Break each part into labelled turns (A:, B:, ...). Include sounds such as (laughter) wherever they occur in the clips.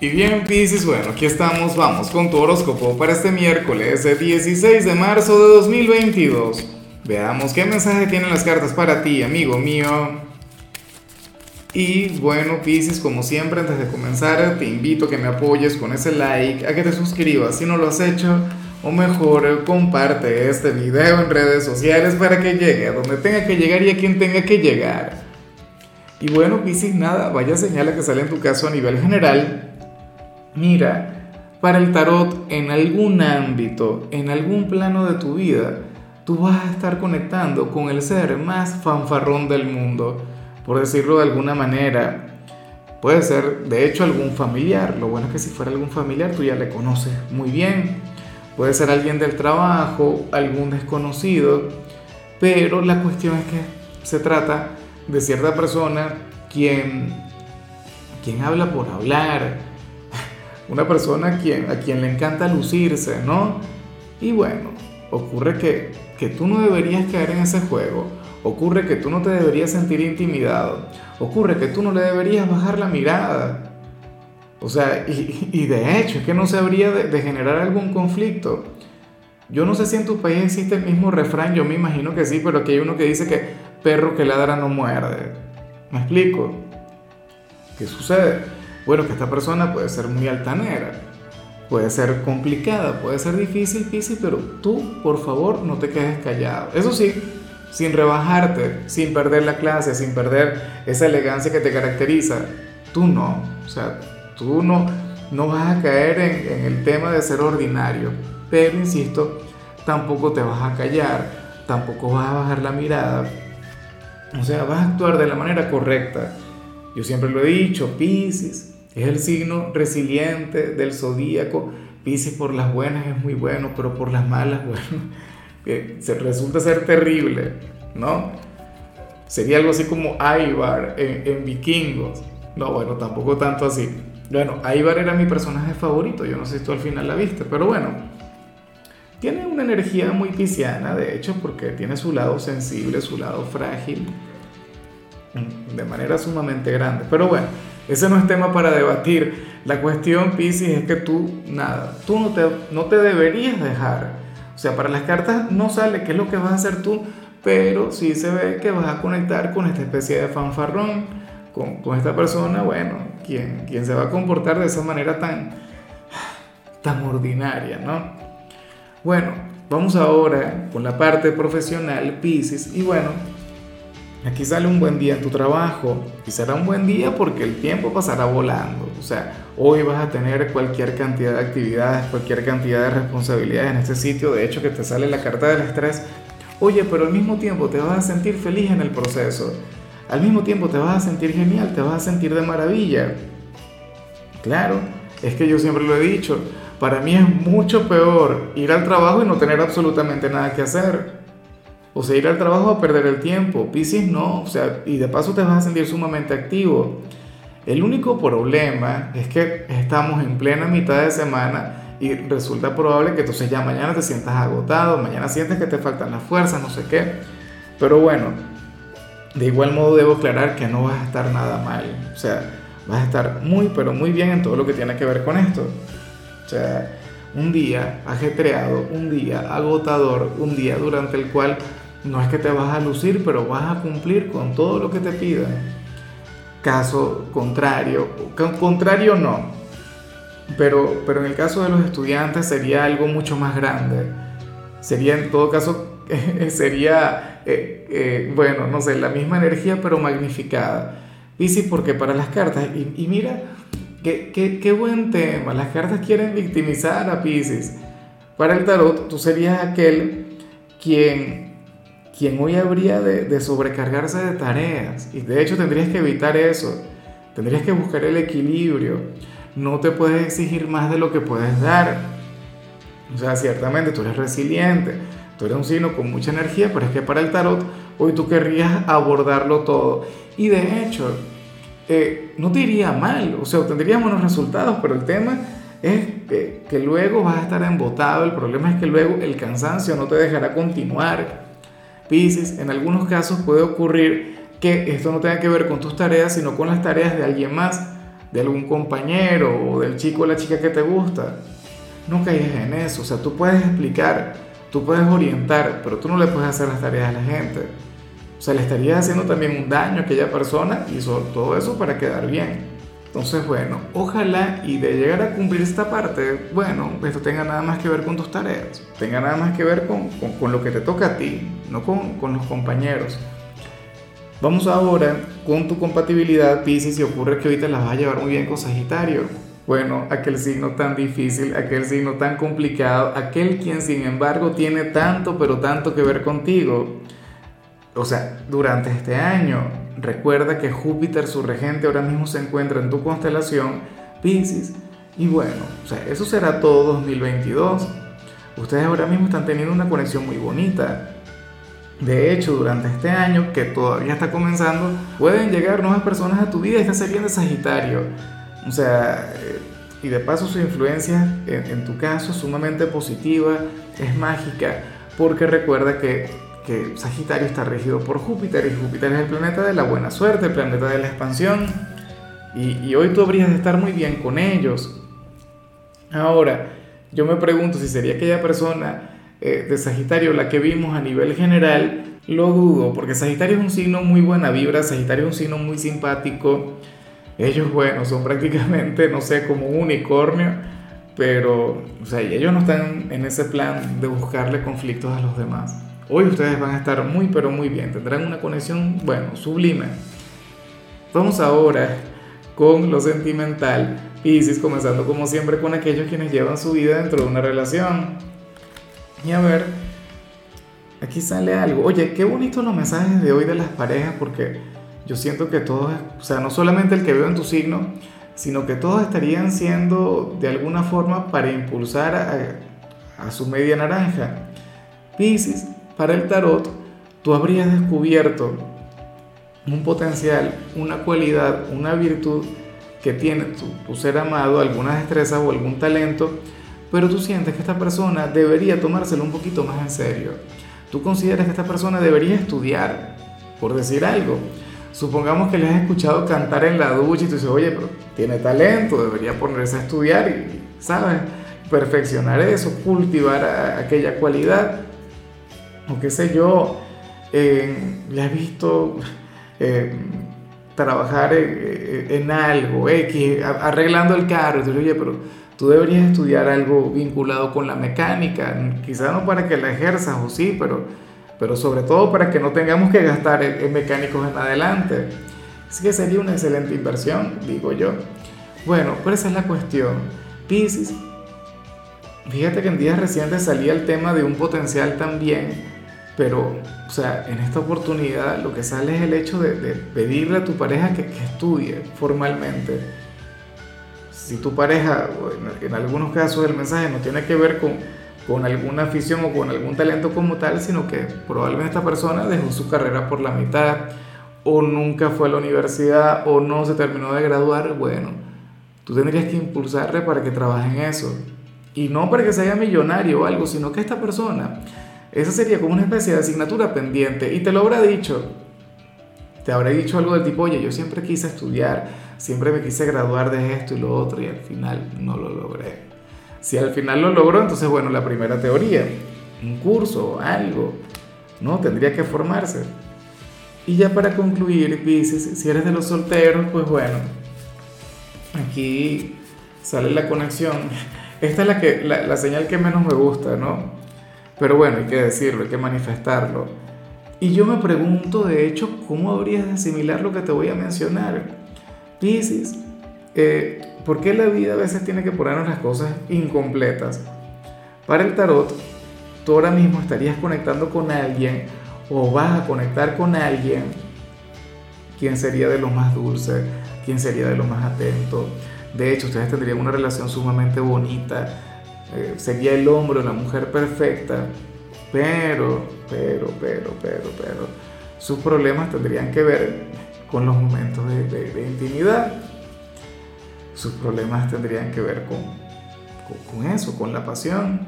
A: Y bien, Pisces, bueno, aquí estamos, vamos con tu horóscopo para este miércoles 16 de marzo de 2022. Veamos qué mensaje tienen las cartas para ti, amigo mío. Y bueno, Pisces, como siempre, antes de comenzar, te invito a que me apoyes con ese like, a que te suscribas si no lo has hecho, o mejor, comparte este video en redes sociales para que llegue a donde tenga que llegar y a quien tenga que llegar. Y bueno, Pisces, nada, vaya señal que sale en tu caso a nivel general Mira, para el tarot, en algún ámbito, en algún plano de tu vida, tú vas a estar conectando con el ser más fanfarrón del mundo, por decirlo de alguna manera. Puede ser, de hecho, algún familiar. Lo bueno es que si fuera algún familiar, tú ya le conoces muy bien. Puede ser alguien del trabajo, algún desconocido. Pero la cuestión es que se trata de cierta persona quien, quien habla por hablar, una persona a quien, a quien le encanta lucirse, ¿no? Y bueno, ocurre que, que tú no deberías caer en ese juego, ocurre que tú no te deberías sentir intimidado, ocurre que tú no le deberías bajar la mirada. O sea, y, de hecho es que no se habría de, de generar algún conflicto. Yo no sé si en tu país existe el mismo refrán, yo me imagino que sí, pero aquí hay uno que dice que perro que ladra no muerde. ¿Me explico? ¿Qué sucede? Bueno, que esta persona puede ser muy altanera, puede ser complicada, puede ser difícil, difícil, pero tú, por favor, no te quedes callado. Eso sí, sin rebajarte, sin perder la clase, sin perder esa elegancia que te caracteriza. Tú no, o sea, tú no, no vas a caer en, en el tema de ser ordinario, pero insisto, tampoco te vas a callar, tampoco vas a bajar la mirada, o sea, vas a actuar de la manera correcta. Yo siempre lo he dicho, Pisces, es el signo resiliente del zodíaco. Pisces por las buenas es muy bueno, pero por las malas, (laughs) bueno, se resulta ser terrible, ¿no? Sería algo así como Ivar en, Vikingos. No, bueno, tampoco tanto así. Bueno, Ivar era mi personaje favorito, yo no sé si tú al final la viste, pero bueno, tiene una energía muy pisciana, de hecho, porque tiene su lado sensible, su lado frágil, de manera sumamente grande. Pero bueno, ese no es tema para debatir. La cuestión, Pisces, es que tú, nada, tú no te, no te deberías dejar. O sea, para las cartas no sale qué es lo que vas a hacer tú, pero sí se ve que vas a conectar con esta especie de fanfarrón, con, con esta persona, bueno, quien, quien se va a comportar de esa manera tan, tan ordinaria, ¿no? Bueno, vamos ahora con la parte profesional, Pisces, y bueno, Aquí sale un buen día en tu trabajo y será un buen día porque el tiempo pasará volando. O sea, hoy vas a tener cualquier cantidad de actividades, cualquier cantidad de responsabilidades en este sitio. De hecho, que te sale la carta del estrés. Oye, pero al mismo tiempo te vas a sentir feliz en el proceso. Al mismo tiempo te vas a sentir genial, te vas a sentir de maravilla. Claro, es que yo siempre lo he dicho. Para mí es mucho peor ir al trabajo y no tener absolutamente nada que hacer o sea, ir al trabajo a perder el tiempo. Piscis no, o sea, y de paso te vas a sentir sumamente activo. El único problema es que estamos en plena mitad de semana y resulta probable que entonces ya mañana te sientas agotado, mañana sientes que te faltan las fuerzas, no sé qué. Pero bueno, de igual modo debo aclarar que no vas a estar nada mal. O sea, vas a estar muy, pero muy bien en todo lo que tiene que ver con esto. O sea, un día ajetreado, un día agotador, un día durante el cual no es que te vas a lucir, pero vas a cumplir con todo lo que te pidan. Caso contrario, contrario no, pero, pero en el caso de los estudiantes sería algo mucho más grande. Sería en todo caso, (laughs) sería, eh, eh, bueno, no sé, la misma energía pero magnificada. Y sí, porque para las cartas, y, mira, qué, qué, qué buen tema, las cartas quieren victimizar a Pisces. Para el tarot, tú serías aquel quien quien hoy habría de, sobrecargarse de tareas. Y de hecho tendrías que evitar eso. Tendrías que buscar el equilibrio. No te puedes exigir más de lo que puedes dar. O sea, ciertamente tú eres resiliente, tú eres un signo con mucha energía, pero es que para el tarot hoy tú querrías abordarlo todo. Y de hecho, eh, no te iría mal, o sea, tendrías buenos resultados, pero el tema es que, que luego vas a estar embotado, el problema es que luego el cansancio no te dejará continuar. Pisces, en algunos casos puede ocurrir que esto no tenga que ver con tus tareas, sino con las tareas de alguien más. de algún compañero o del chico o la chica que te gusta. No caigas en eso, o sea, tú puedes explicar, tú puedes orientar, pero tú no le puedes hacer las tareas a la gente. O sea, le estarías haciendo también un daño a aquella persona y sobre todo eso para quedar bien. Entonces, bueno, ojalá y de llegar a cumplir esta parte, bueno, esto tenga nada más que ver con tus tareas, tenga nada más que ver con, con, lo que te toca a ti, no con, con los compañeros. Vamos ahora con tu compatibilidad, Pisces, y ocurre que ahorita las vas a llevar muy bien con Sagitario. Bueno, aquel signo tan difícil, aquel signo tan complicado, aquel quien sin embargo tiene tanto, pero tanto que ver contigo. O sea, durante este año, recuerda que Júpiter, su regente, ahora mismo se encuentra en tu constelación, Pisces. Y bueno, o sea, eso será todo 2022. Ustedes ahora mismo están teniendo una conexión muy bonita. De hecho, durante este año, que todavía está comenzando, pueden llegar nuevas personas a tu vida. Esta sería de Sagitario. O sea, eh, y de paso su influencia, en, en tu caso, es sumamente positiva, es mágica, porque recuerda que que Sagitario está regido por Júpiter y Júpiter es el planeta de la buena suerte, el planeta de la expansión. Y, hoy tú habrías de estar muy bien con ellos. Ahora, yo me pregunto si sería aquella persona eh, de Sagitario la que vimos a nivel general. Lo dudo, porque Sagitario es un signo muy buena vibra, Sagitario es un signo muy simpático. Ellos, bueno, son (laughs) prácticamente, no sé, como un unicornio, pero, o sea, ellos no están en ese plan de buscarle conflictos a los demás. Hoy ustedes van a estar muy pero muy bien, tendrán una conexión, bueno, sublime. Vamos ahora con lo sentimental. Pisces, comenzando como siempre con aquellos quienes llevan su vida dentro de una relación. Y a ver, aquí sale algo. Oye, qué bonitos los mensajes de hoy de las parejas, porque yo siento que todos, o sea, no solamente el que veo en tu signo, sino que todos estarían siendo de alguna forma para impulsar a, su media naranja. Pisces, para el tarot, tú habrías descubierto un potencial, una cualidad, una virtud que tiene tu, ser amado, alguna destreza o algún talento, pero tú sientes que esta persona debería tomárselo un poquito más en serio. Tú consideras que esta persona debería estudiar, por decir algo. Supongamos que le has escuchado cantar en la ducha y tú dices, oye, pero tiene talento, debería ponerse a estudiar y, ¿sabes? Perfeccionar eso, cultivar aquella cualidad o qué sé yo, eh, has visto eh, trabajar en, algo, X, arreglando el carro, y oye, pero tú deberías estudiar algo vinculado con la mecánica, quizás no para que la ejerzas o sí, pero, pero sobre todo para que no tengamos que gastar en, mecánicos en adelante. Así que sería una excelente inversión, digo yo. Bueno, pero esa es la cuestión. Pisces, fíjate que en días recientes salía el tema de un potencial también pero, o sea, en esta oportunidad lo que sale es el hecho de, pedirle a tu pareja que, estudie formalmente. Si tu pareja, en, algunos casos el mensaje no tiene que ver con, con alguna afición o con algún talento como tal, sino que probablemente esta persona dejó su carrera por la mitad o nunca fue a la universidad o no se terminó de graduar, bueno, tú tendrías que impulsarle para que trabaje en eso. Y no para que sea millonario o algo, sino que esta persona esa sería como una especie de asignatura pendiente y te lo habrá dicho. Te habrá dicho algo del tipo, oye, yo siempre quise estudiar, siempre me quise graduar de esto y lo otro y al final no lo logré. Si al final lo logró, entonces bueno, la primera teoría, un curso, algo, ¿no? Tendría que formarse. Y ya para concluir, Pisces, si eres de los solteros, pues bueno, aquí sale la conexión. (laughs) Esta es la, que, la, la señal que menos me gusta, ¿no? Pero bueno, hay que decirlo, hay que manifestarlo. Y yo me pregunto, de hecho, ¿cómo habrías de asimilar lo que te voy a mencionar? Piscis, eh, ¿por qué la vida a veces tiene que ponernos las cosas incompletas? Para el tarot, tú ahora mismo estarías conectando con alguien o vas a conectar con alguien quien sería de lo más dulce, quien sería de lo más atento. De hecho, ustedes tendrían una relación sumamente bonita, eh, sería el hombre o la mujer perfecta, pero, pero, pero, pero, pero, sus problemas tendrían que ver con los momentos de, intimidad. Sus problemas tendrían que ver con, con, con eso, con la pasión.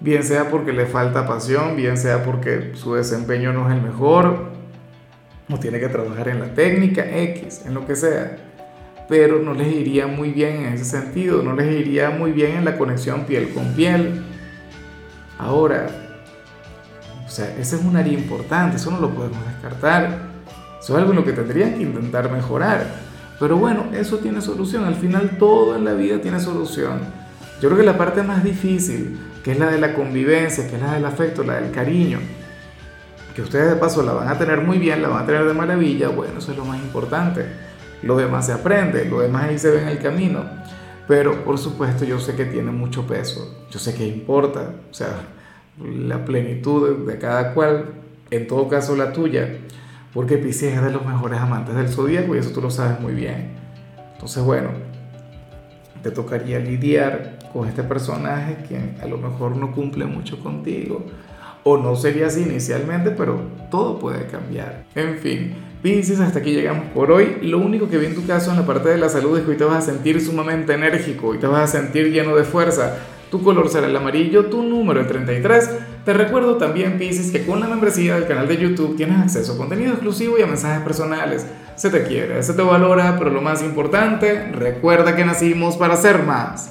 A: Bien sea porque le falta pasión, bien sea porque su desempeño no es el mejor, o tiene que trabajar en la técnica X, en lo que sea pero no les iría muy bien en ese sentido, no les iría muy bien en la conexión piel con piel. Ahora, o sea, ese es un área importante, eso no lo podemos descartar. Eso es algo en lo que tendrían que intentar mejorar. Pero bueno, eso tiene solución. Al final todo en la vida tiene solución. Yo creo que la parte más difícil, que es la de la convivencia, que es la del afecto, la del cariño, que ustedes de paso la van a tener muy bien, la van a tener de maravilla, bueno, eso es lo más importante. Lo demás se aprende, lo demás ahí se ve en el camino. Pero por supuesto yo sé que tiene mucho peso, yo sé que importa, o sea, la plenitud de cada cual, en todo caso la tuya, porque Pisces es de los mejores amantes del zodíaco y eso tú lo sabes muy bien. Entonces, bueno, te tocaría lidiar con este personaje que a lo mejor no cumple mucho contigo o no sería así inicialmente, pero todo puede cambiar. En fin, Pisces, hasta aquí llegamos por hoy. Lo único que vi en tu caso en la parte de la salud es que hoy te vas a sentir sumamente enérgico, y te vas a sentir lleno de fuerza. Tu color será el amarillo, tu número el 33. Te recuerdo también, Pisces, que con la membresía del canal de YouTube tienes acceso a contenido exclusivo y a mensajes personales. Se te quiere, se te valora, pero lo más importante, recuerda que nacimos para ser más.